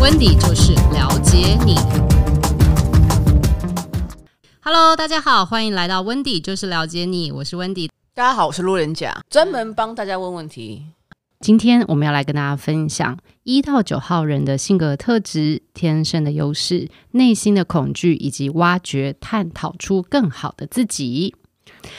温迪就是了解你。Hello，大家好，欢迎来到温迪就是了解你，我是温迪。大家好，我是路人甲，专门帮大家问问题。今天我们要来跟大家分享一到九号人的性格特质、天生的优势、内心的恐惧，以及挖掘、探讨出更好的自己。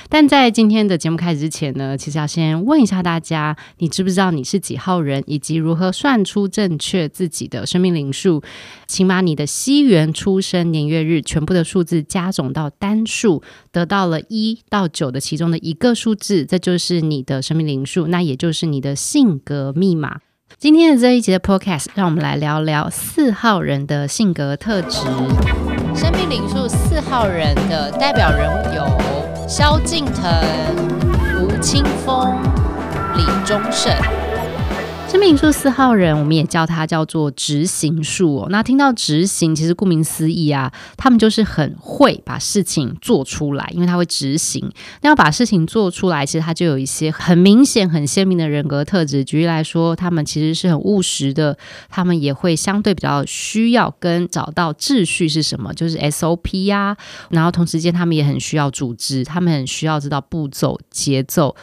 但在今天的节目开始之前呢，其实要先问一下大家，你知不知道你是几号人，以及如何算出正确自己的生命灵数？请把你的西元出生年月日全部的数字加总到单数，得到了一到九的其中的一个数字，这就是你的生命灵数，那也就是你的性格密码。今天的这一集的 Podcast，让我们来聊聊四号人的性格特质。生命灵数四号人的代表人物有。萧敬腾、吴青峰、李宗盛。生命灵数四号人，我们也叫他叫做执行数。那听到执行，其实顾名思义啊，他们就是很会把事情做出来，因为他会执行。那要把事情做出来，其实他就有一些很明显、很鲜明的人格特质。举例来说，他们其实是很务实的，他们也会相对比较需要跟找到秩序是什么，就是 SOP 呀、然后同时间，他们也很需要组织，他们很需要知道步骤、节奏。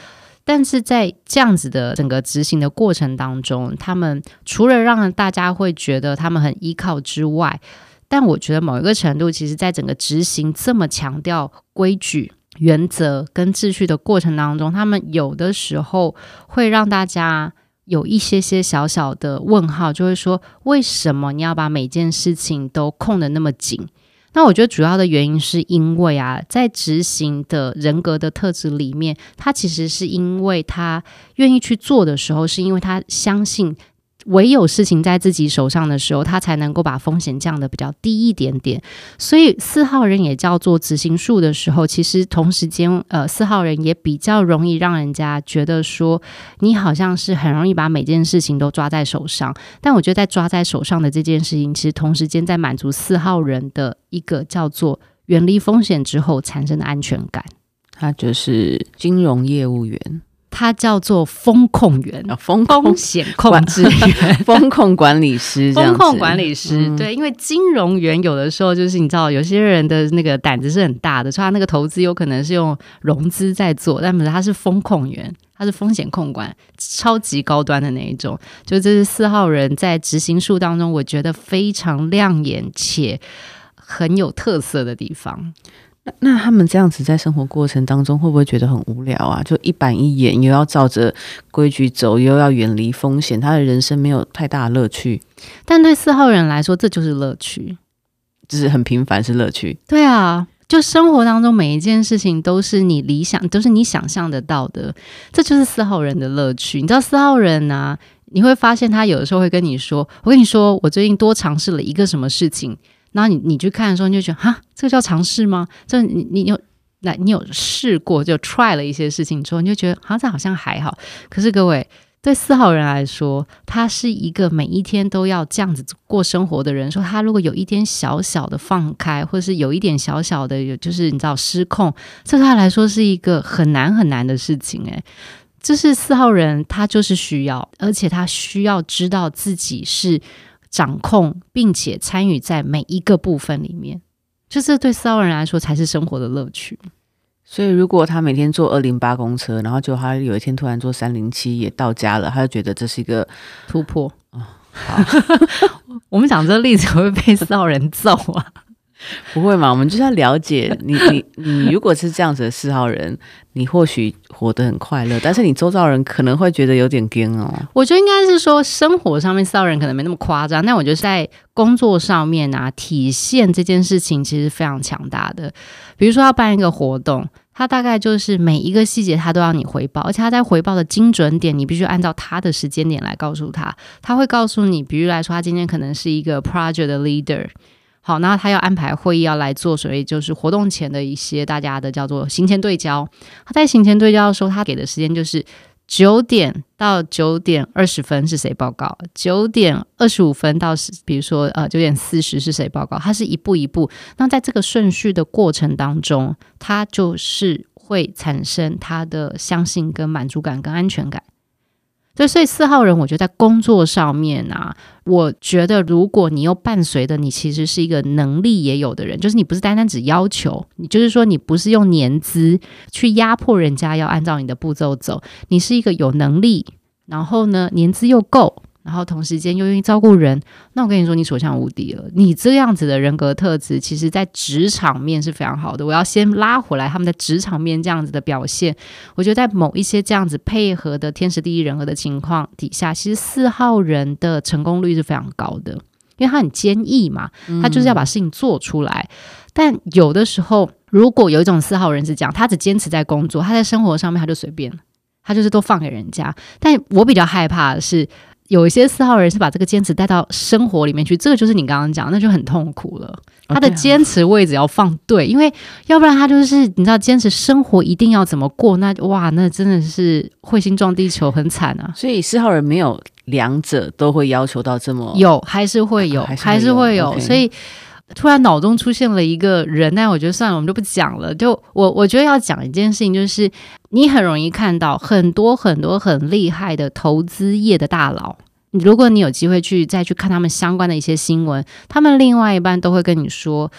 但是在这样子的整个执行的过程当中，他们除了让大家会觉得他们很依靠之外，但我觉得某一个程度，其实在整个执行这么强调规矩、原则跟秩序的过程当中，他们有的时候会让大家有一些些小小的问号，就会说：为什么你要把每件事情都控得那么紧？那我觉得主要的原因是因为啊，在执行的人格的特质里面，他其实是因为他愿意去做的时候，是因为他相信。唯有事情在自己手上的时候，他才能够把风险降得比较低一点点。所以四号人也叫做执行数的时候，其实同时间，呃，四号人也比较容易让人家觉得说，你好像是很容易把每件事情都抓在手上。但我觉得在抓在手上的这件事情，其实同时间在满足四号人的一个叫做远离风险之后产生的安全感。他就是金融业务员。他叫做风控员，风风险控制员，风控管理师，风控管理师。嗯、对，因为金融员有的时候就是你知道，有些人的那个胆子是很大的，所以他那个投资有可能是用融资在做，但不是他是风控员，他是风险控管，超级高端的那一种。就这是四号人在执行数当中，我觉得非常亮眼且很有特色的地方。那他们这样子在生活过程当中会不会觉得很无聊啊？就一板一眼，又要照着规矩走，又要远离风险，他的人生没有太大的乐趣。但对四号人来说，这就是乐趣，就是很平凡是乐趣。对啊，就生活当中每一件事情都是你理想，都是你想象得到的，这就是四号人的乐趣。你知道四号人啊，你会发现他有的时候会跟你说：“我跟你说，我最近多尝试了一个什么事情。”然后你你去看的时候，你就觉得哈，这个叫尝试吗？这你你有来你有试过就 try 了一些事情之后，你就觉得好像好像还好。可是各位对四号人来说，他是一个每一天都要这样子过生活的人。说他如果有一点小小的放开，或者是有一点小小的有就是你知道失控，这对他来说是一个很难很难的事情。诶，这是四号人，他就是需要，而且他需要知道自己是。掌控并且参与在每一个部分里面，就是对四号人来说才是生活的乐趣。所以，如果他每天坐二零八公车，然后就他有一天突然坐三零七也到家了，他就觉得这是一个突破。哦，好，我们讲这个例子会被四号人揍啊？不会嘛？我们就是要了解你，你，你如果是这样子的四号人，你或许活得很快乐，但是你周遭人可能会觉得有点惊哦。我觉得应该是说，生活上面四号人可能没那么夸张，但我觉得在工作上面啊，体现这件事情其实非常强大的。比如说要办一个活动，他大概就是每一个细节他都要你回报，而且他在回报的精准点，你必须按照他的时间点来告诉他。他会告诉你，比如来说，他今天可能是一个 project leader。好，那他要安排会议要来做，所以就是活动前的一些大家的叫做行前对焦。他在行前对焦的时候，他给的时间就是九点到九点二十分是谁报告，九点二十五分到十比如说呃九点四十是谁报告，他是一步一步。那在这个顺序的过程当中，他就是会产生他的相信跟满足感跟安全感。所以，所以四号人，我觉得在工作上面啊，我觉得如果你又伴随的你其实是一个能力也有的人，就是你不是单单只要求，你就是说你不是用年资去压迫人家要按照你的步骤走，你是一个有能力，然后呢，年资又够。然后同时间又愿意照顾人，那我跟你说，你所向无敌了。你这样子的人格特质，其实在职场面是非常好的。我要先拉回来他们在职场面这样子的表现，我觉得在某一些这样子配合的天时地利人和的情况底下，其实四号人的成功率是非常高的，因为他很坚毅嘛，他就是要把事情做出来。嗯、但有的时候，如果有一种四号人是这样，他只坚持在工作，他在生活上面他就随便，他就是都放给人家。但我比较害怕的是。有一些四号人是把这个坚持带到生活里面去，这个就是你刚刚讲，那就很痛苦了。他的坚持位置要放对，因为要不然他就是你知道，坚持生活一定要怎么过，那哇，那真的是彗星撞地球，很惨啊。所以四号人没有两者都会要求到这么有，还是会有，还是会有，所以。突然脑中出现了一个人，那我觉得算了，我们就不讲了。就我我觉得要讲一件事情，就是你很容易看到很多很多很厉害的投资业的大佬，如果你有机会去再去看他们相关的一些新闻，他们另外一半都会跟你说。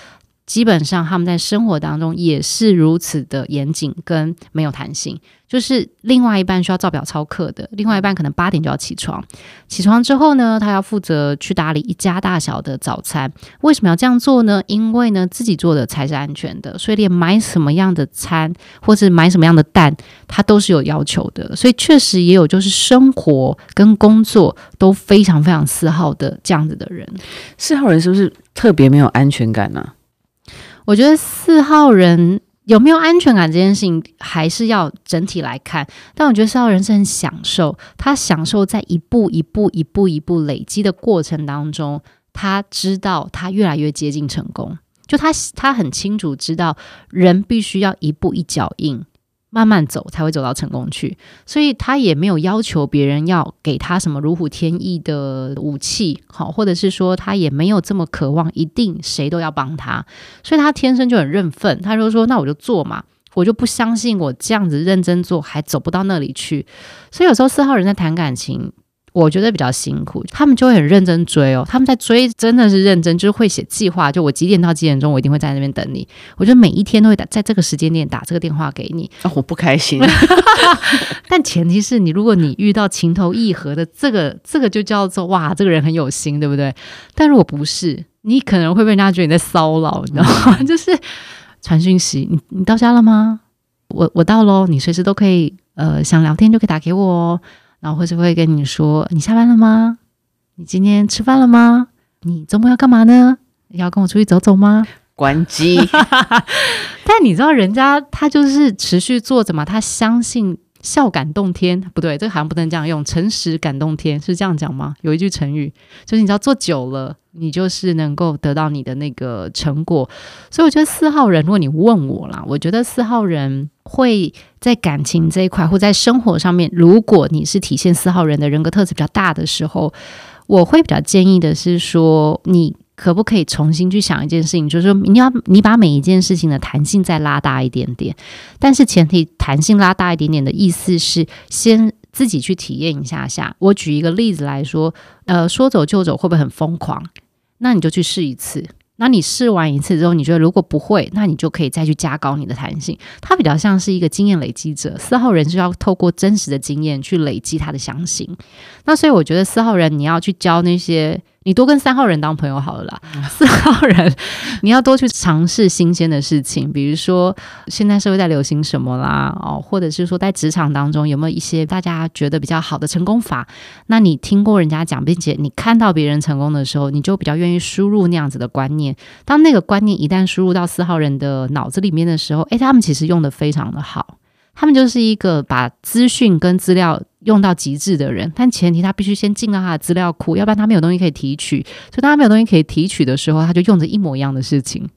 基本上他们在生活当中也是如此的严谨跟没有弹性，就是另外一半需要照表操课的，另外一半可能八点就要起床，起床之后呢，他要负责去打理一家大小的早餐。为什么要这样做呢？因为呢，自己做的才是安全的，所以连买什么样的餐或者买什么样的蛋，他都是有要求的。所以确实也有就是生活跟工作都非常非常四号的这样子的人。四号人是不是特别没有安全感呢、我觉得四号人有没有安全感这件事情，还是要整体来看。但我觉得四号人是很享受，他享受在一步一步、一步一步累积的过程当中，他知道他越来越接近成功。就他他很清楚知道，人必须要一步一脚印。慢慢走才会走到成功去，所以他也没有要求别人要给他什么如虎添翼的武器，好，或者是说他也没有这么渴望一定谁都要帮他，所以他天生就很认份，他就说那我就做嘛，我就不相信我这样子认真做还走不到那里去，所以有时候四号人在谈感情。我觉得比较辛苦，他们就会很认真追哦。他们在追真的是认真，就是会写计划。就我几点到几点钟，我一定会在那边等你。我觉得每一天都会打在这个时间点打这个电话给你。哦，我不开心。但前提是你，如果你遇到情投意合的，这个这个就叫做哇，这个人很有心，对不对？但如果不是，你可能会被人家觉得你在骚扰，你知道吗？嗯、就是传讯息，你你到家了吗？我我到喽，你随时都可以，呃，想聊天就可以打给我哦。然后或者会跟你说：“你下班了吗？你今天吃饭了吗？你周末要干嘛呢？要跟我出去走走吗？”关机。但你知道，人家他就是持续做着嘛，他相信。笑感动天，不对，这个好像不能这样用。诚实感动天是这样讲吗？有一句成语，就是你知道做久了，你就是能够得到你的那个成果。所以我觉得四号人，如果你问我啦，我觉得四号人会在感情这一块，或在生活上面，如果你是体现四号人的人格特质比较大的时候，我会比较建议的是说你。可不可以重新去想一件事情？就是说，你要你把每一件事情的弹性再拉大一点点，但是前提弹性拉大一点点的意思是，先自己去体验一下下。我举一个例子来说，呃，说走就走会不会很疯狂？那你就去试一次。那你试完一次之后，你觉得如果不会，那你就可以再去加高你的弹性。它比较像是一个经验累积者，四号人是要透过真实的经验去累积他的相信。那所以我觉得四号人你要去教那些。你多跟三号人当朋友好了啦，四号人你要多去尝试新鲜的事情，比如说现在社会在流行什么啦，哦，或者是说在职场当中有没有一些大家觉得比较好的成功法？那你听过人家讲，并且你看到别人成功的时候，你就比较愿意输入那样子的观念。当那个观念一旦输入到四号人的脑子里面的时候，诶，他们其实用的非常的好。他们就是一个把资讯跟资料用到极致的人，但前提他必须先进到他的资料库，要不然他没有东西可以提取。所以当他没有东西可以提取的时候，他就用着一模一样的事情。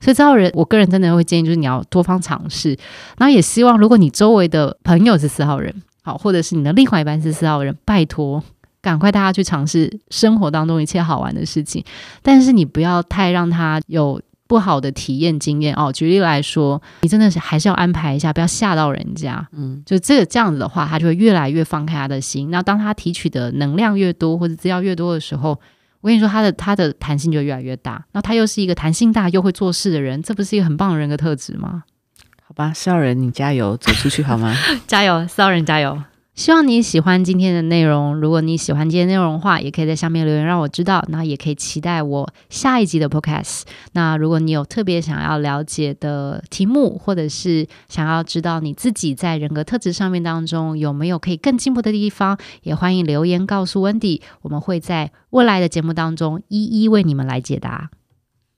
所以这号人，我个人真的会建议，就是你要多方尝试。然后也希望，如果你周围的朋友是四号人，好，或者是你的另外一半是四号人，拜托，赶快大家去尝试生活当中一切好玩的事情。但是你不要太让他有。不好的体验经验哦。举例来说，你真的是还是要安排一下，不要吓到人家。嗯，就这个这样子的话，他就会越来越放开他的心。那当他提取的能量越多或者资料越多的时候，我跟你说，他的他的弹性就越来越大。那他又是一个弹性大又会做事的人，这不是一个很棒的人格特质吗？好吧，骚人，你加油，走出去好吗？加油，骚人，加油！希望你喜欢今天的内容。如果你喜欢今天内容的话，也可以在下面留言让我知道。那也可以期待我下一集的 Podcast。那如果你有特别想要了解的题目，或者是想要知道你自己在人格特质上面当中有没有可以更进步的地方，也欢迎留言告诉温迪。我们会在未来的节目当中一一为你们来解答。